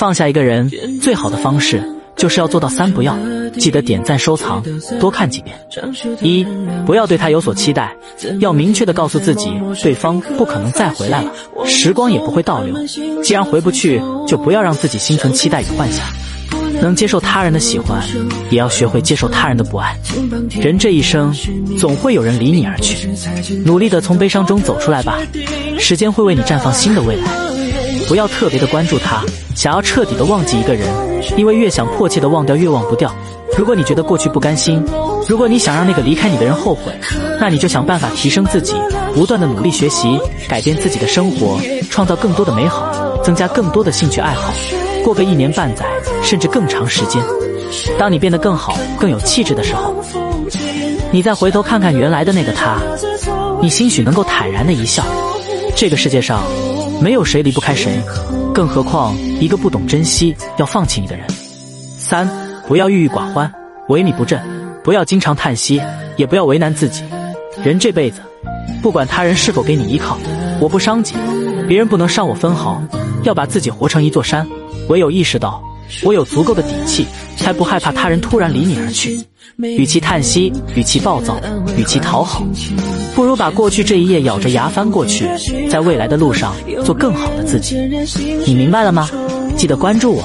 放下一个人最好的方式，就是要做到三不要。记得点赞、收藏，多看几遍。一，不要对他有所期待，要明确的告诉自己，对方不可能再回来了，时光也不会倒流。既然回不去，就不要让自己心存期待与幻想。能接受他人的喜欢，也要学会接受他人的不爱。人这一生，总会有人离你而去，努力的从悲伤中走出来吧，时间会为你绽放新的未来。不要特别的关注他，想要彻底的忘记一个人，因为越想迫切的忘掉，越忘不掉。如果你觉得过去不甘心，如果你想让那个离开你的人后悔，那你就想办法提升自己，不断的努力学习，改变自己的生活，创造更多的美好，增加更多的兴趣爱好，过个一年半载，甚至更长时间。当你变得更好、更有气质的时候，你再回头看看原来的那个他，你兴许能够坦然的一笑。这个世界上没有谁离不开谁，更何况一个不懂珍惜、要放弃你的人。三。不要郁郁寡欢、萎靡不振，不要经常叹息，也不要为难自己。人这辈子，不管他人是否给你依靠，我不伤己，别人不能伤我分毫。要把自己活成一座山，唯有意识到我有足够的底气，才不害怕他人突然离你而去。与其叹息，与其暴躁，与其讨好，不如把过去这一页咬着牙翻过去，在未来的路上做更好的自己。你明白了吗？记得关注我。